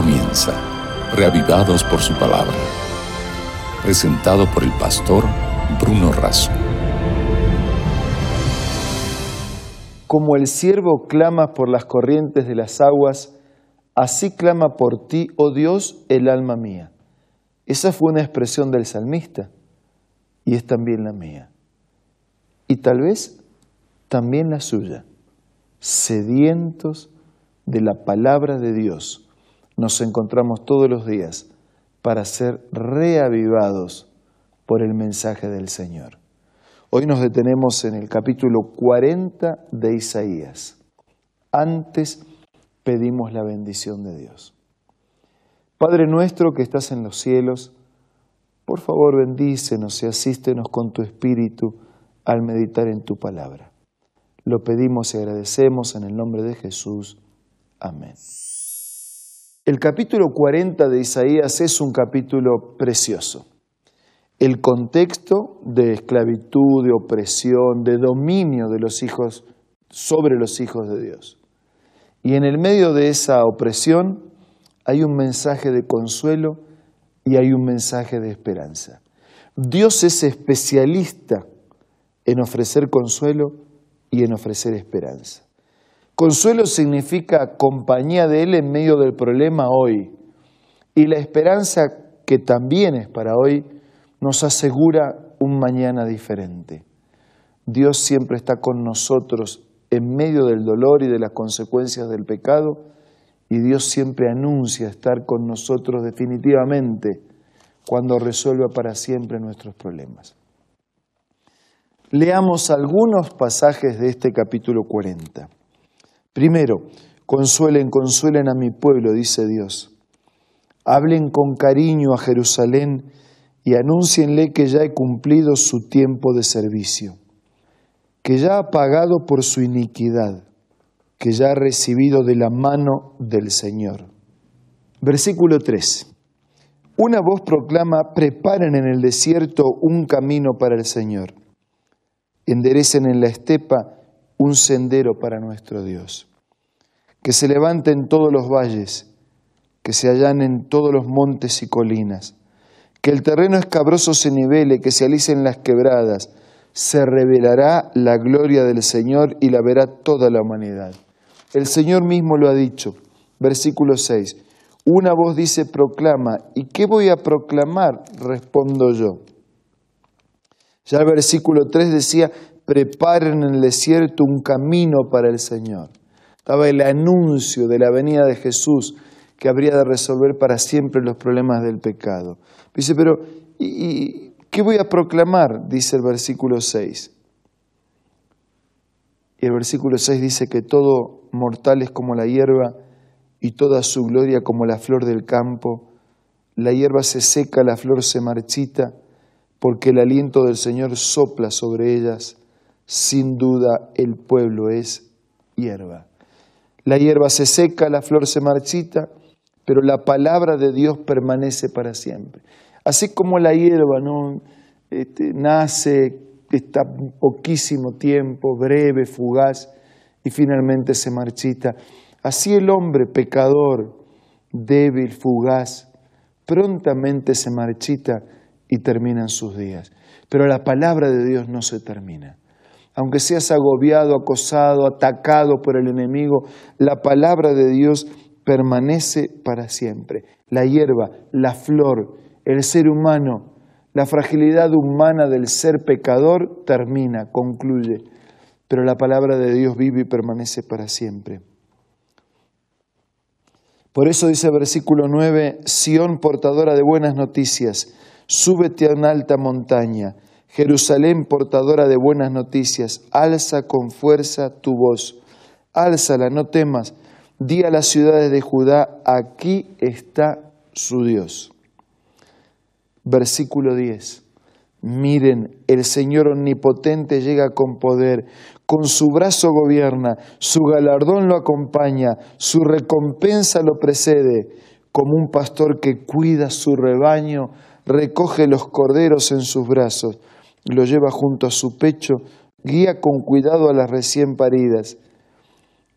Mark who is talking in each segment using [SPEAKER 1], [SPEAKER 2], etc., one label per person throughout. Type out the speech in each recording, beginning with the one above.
[SPEAKER 1] comienza, reavivados por su palabra. Presentado por el pastor Bruno Razo.
[SPEAKER 2] Como el siervo clama por las corrientes de las aguas, así clama por ti, oh Dios, el alma mía. Esa fue una expresión del salmista y es también la mía. Y tal vez también la suya. Sedientos de la palabra de Dios, nos encontramos todos los días para ser reavivados por el mensaje del Señor. Hoy nos detenemos en el capítulo 40 de Isaías. Antes pedimos la bendición de Dios. Padre nuestro que estás en los cielos, por favor bendícenos y asístenos con tu espíritu al meditar en tu palabra. Lo pedimos y agradecemos en el nombre de Jesús. Amén. El capítulo 40 de Isaías es un capítulo precioso. El contexto de esclavitud, de opresión, de dominio de los hijos sobre los hijos de Dios. Y en el medio de esa opresión hay un mensaje de consuelo y hay un mensaje de esperanza. Dios es especialista en ofrecer consuelo y en ofrecer esperanza. Consuelo significa compañía de Él en medio del problema hoy. Y la esperanza que también es para hoy nos asegura un mañana diferente. Dios siempre está con nosotros en medio del dolor y de las consecuencias del pecado y Dios siempre anuncia estar con nosotros definitivamente cuando resuelva para siempre nuestros problemas. Leamos algunos pasajes de este capítulo 40. Primero, consuelen, consuelen a mi pueblo, dice Dios. Hablen con cariño a Jerusalén y anúncienle que ya he cumplido su tiempo de servicio, que ya ha pagado por su iniquidad, que ya ha recibido de la mano del Señor. Versículo 3. Una voz proclama, preparen en el desierto un camino para el Señor, enderecen en la estepa un sendero para nuestro Dios. Que se levanten todos los valles, que se allanen todos los montes y colinas, que el terreno escabroso se nivele, que se alicen las quebradas, se revelará la gloria del Señor y la verá toda la humanidad. El Señor mismo lo ha dicho. Versículo 6. Una voz dice, proclama. ¿Y qué voy a proclamar? Respondo yo. Ya el versículo 3 decía, preparen en el desierto un camino para el Señor. Estaba el anuncio de la venida de Jesús que habría de resolver para siempre los problemas del pecado. Dice, pero ¿y, qué voy a proclamar? Dice el versículo 6. Y el versículo 6 dice que todo mortal es como la hierba y toda su gloria como la flor del campo. La hierba se seca, la flor se marchita, porque el aliento del Señor sopla sobre ellas sin duda el pueblo es hierba. La hierba se seca, la flor se marchita, pero la palabra de Dios permanece para siempre. Así como la hierba ¿no? Este, nace, está poquísimo tiempo, breve, fugaz, y finalmente se marchita. Así el hombre pecador, débil, fugaz, prontamente se marchita y terminan sus días. Pero la palabra de Dios no se termina aunque seas agobiado, acosado, atacado por el enemigo, la palabra de Dios permanece para siempre. La hierba, la flor, el ser humano, la fragilidad humana del ser pecador termina, concluye, pero la palabra de Dios vive y permanece para siempre. Por eso dice versículo 9, Sión portadora de buenas noticias, súbete a una alta montaña Jerusalén portadora de buenas noticias, alza con fuerza tu voz, álzala, no temas, di a las ciudades de Judá, aquí está su Dios. Versículo 10. Miren, el Señor omnipotente llega con poder, con su brazo gobierna, su galardón lo acompaña, su recompensa lo precede, como un pastor que cuida su rebaño, recoge los corderos en sus brazos lo lleva junto a su pecho, guía con cuidado a las recién paridas.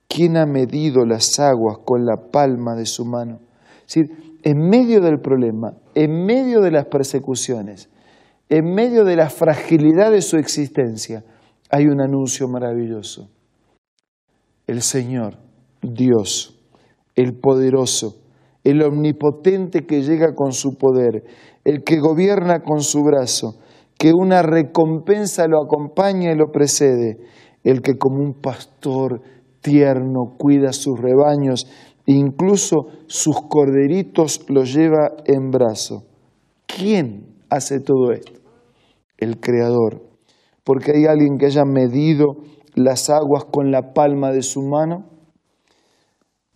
[SPEAKER 2] ¿Quién ha medido las aguas con la palma de su mano? Es decir, en medio del problema, en medio de las persecuciones, en medio de la fragilidad de su existencia, hay un anuncio maravilloso. El Señor, Dios, el poderoso, el omnipotente que llega con su poder, el que gobierna con su brazo, que una recompensa lo acompaña y lo precede, el que como un pastor tierno cuida sus rebaños, incluso sus corderitos los lleva en brazo. ¿Quién hace todo esto? El Creador. Porque hay alguien que haya medido las aguas con la palma de su mano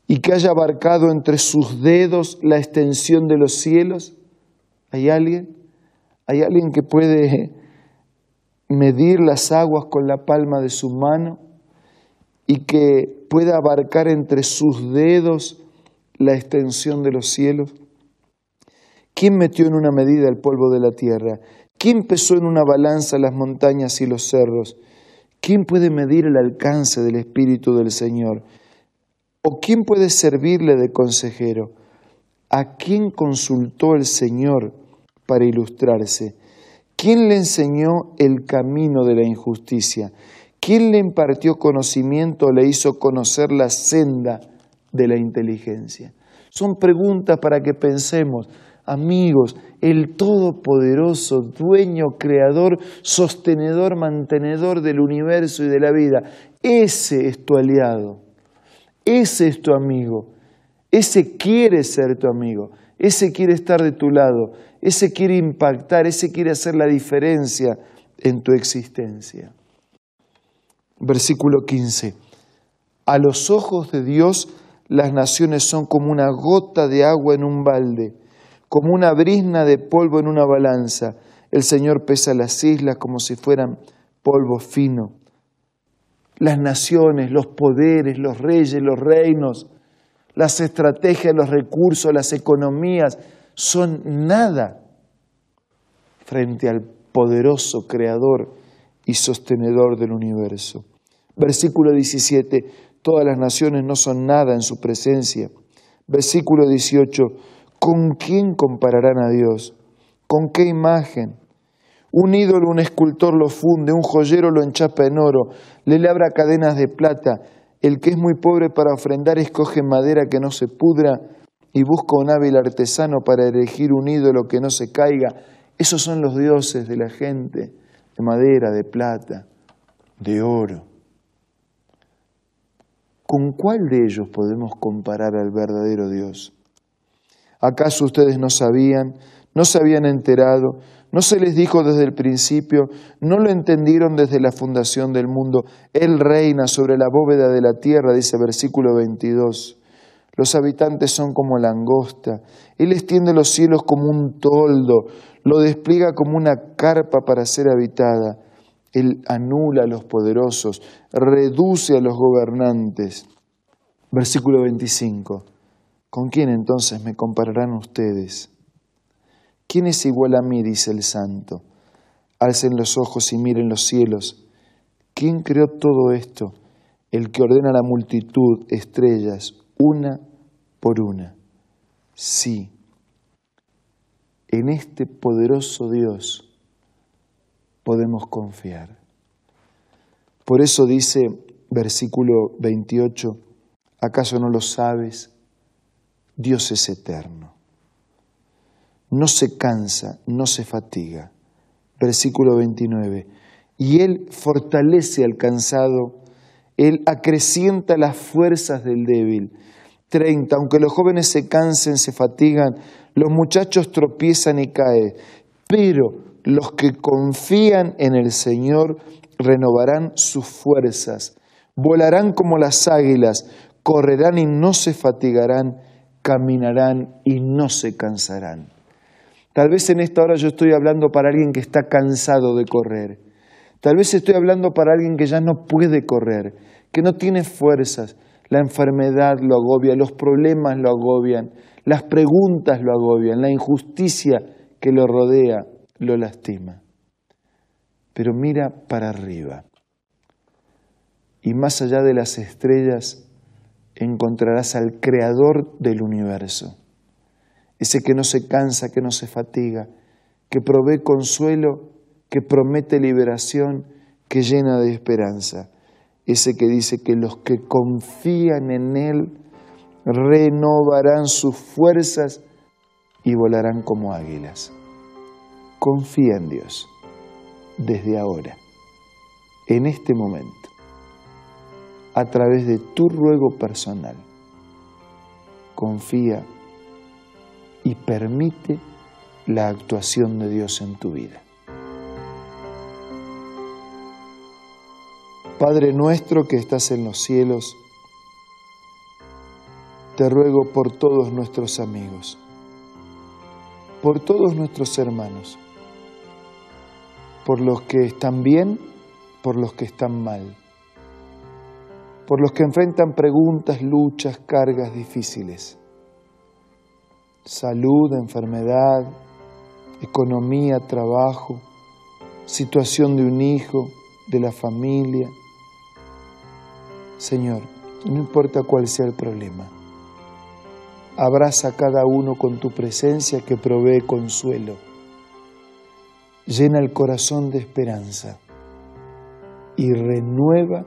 [SPEAKER 2] y que haya abarcado entre sus dedos la extensión de los cielos. ¿Hay alguien? ¿Hay alguien que puede medir las aguas con la palma de su mano y que pueda abarcar entre sus dedos la extensión de los cielos? ¿Quién metió en una medida el polvo de la tierra? ¿Quién pesó en una balanza las montañas y los cerros? ¿Quién puede medir el alcance del Espíritu del Señor? ¿O quién puede servirle de consejero? ¿A quién consultó el Señor para ilustrarse? ¿Quién le enseñó el camino de la injusticia? ¿Quién le impartió conocimiento o le hizo conocer la senda de la inteligencia? Son preguntas para que pensemos, amigos, el Todopoderoso, dueño, creador, sostenedor, mantenedor del universo y de la vida, ese es tu aliado, ese es tu amigo, ese quiere ser tu amigo, ese quiere estar de tu lado, ese quiere impactar, ese quiere hacer la diferencia en tu existencia. Versículo 15. A los ojos de Dios las naciones son como una gota de agua en un balde, como una brizna de polvo en una balanza. El Señor pesa las islas como si fueran polvo fino. Las naciones, los poderes, los reyes, los reinos, las estrategias, los recursos, las economías, son nada frente al poderoso creador y sostenedor del universo. Versículo 17, todas las naciones no son nada en su presencia. Versículo 18, ¿con quién compararán a Dios? ¿Con qué imagen? Un ídolo, un escultor lo funde, un joyero lo enchapa en oro, le labra cadenas de plata. El que es muy pobre para ofrendar escoge madera que no se pudra y busca un hábil artesano para elegir un ídolo que no se caiga. Esos son los dioses de la gente, de madera, de plata, de oro. ¿Con cuál de ellos podemos comparar al verdadero Dios? ¿Acaso ustedes no sabían, no se habían enterado, no se les dijo desde el principio, no lo entendieron desde la fundación del mundo? Él reina sobre la bóveda de la tierra, dice versículo 22. Los habitantes son como langosta. Él extiende los cielos como un toldo, lo despliega como una carpa para ser habitada. Él anula a los poderosos, reduce a los gobernantes. Versículo 25. ¿Con quién entonces me compararán ustedes? ¿Quién es igual a mí? dice el santo. Alcen los ojos y miren los cielos. ¿Quién creó todo esto? El que ordena la multitud, estrellas, una por una. Sí, en este poderoso Dios podemos confiar. Por eso dice versículo 28, ¿acaso no lo sabes? Dios es eterno. No se cansa, no se fatiga. Versículo 29, y Él fortalece al cansado él acrecienta las fuerzas del débil. 30. Aunque los jóvenes se cansen, se fatigan, los muchachos tropiezan y caen, pero los que confían en el Señor renovarán sus fuerzas, volarán como las águilas, correrán y no se fatigarán, caminarán y no se cansarán. Tal vez en esta hora yo estoy hablando para alguien que está cansado de correr. Tal vez estoy hablando para alguien que ya no puede correr, que no tiene fuerzas. La enfermedad lo agobia, los problemas lo agobian, las preguntas lo agobian, la injusticia que lo rodea lo lastima. Pero mira para arriba y más allá de las estrellas encontrarás al creador del universo, ese que no se cansa, que no se fatiga, que provee consuelo, que promete liberación, que llena de esperanza, ese que dice que los que confían en Él renovarán sus fuerzas y volarán como águilas. Confía en Dios desde ahora, en este momento, a través de tu ruego personal. Confía y permite la actuación de Dios en tu vida. Padre nuestro que estás en los cielos, te ruego por todos nuestros amigos, por todos nuestros hermanos, por los que están bien, por los que están mal, por los que enfrentan preguntas, luchas, cargas difíciles salud, enfermedad, economía, trabajo, situación de un hijo, de la familia. Señor, no importa cuál sea el problema, abraza a cada uno con tu presencia que provee consuelo, llena el corazón de esperanza y renueva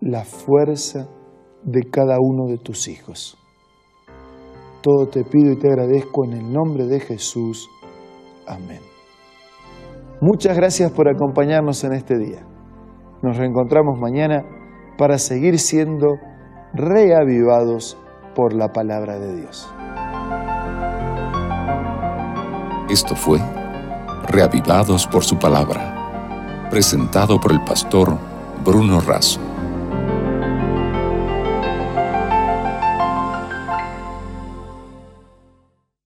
[SPEAKER 2] la fuerza de cada uno de tus hijos. Todo te pido y te agradezco en el nombre de Jesús. Amén. Muchas gracias por acompañarnos en este día. Nos reencontramos mañana para seguir siendo reavivados por la palabra de Dios.
[SPEAKER 1] Esto fue Reavivados por su palabra, presentado por el pastor Bruno Razo.